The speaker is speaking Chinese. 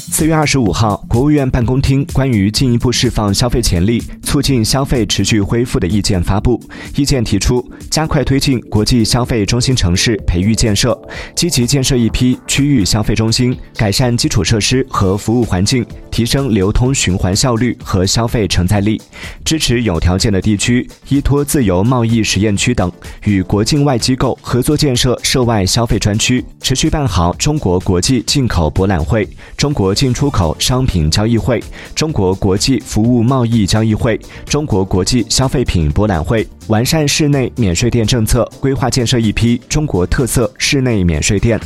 四月二十五号，国务院办公厅关于进一步释放消费潜力、促进消费持续恢复的意见发布。意见提出，加快推进国际消费中心城市培育建设，积极建设一批区域消费中心，改善基础设施和服务环境，提升流通循环效率和消费承载力。支持有条件的地区依托自由贸易实验区等，与国境外机构合作建设涉外消费专区，持续办好中国国际进口博览会、中国进出口商品交易会、中国国际服务贸易交易会、中国国际消费品博览会，完善室内免税店政策，规划建设一批中国特色室内免税店。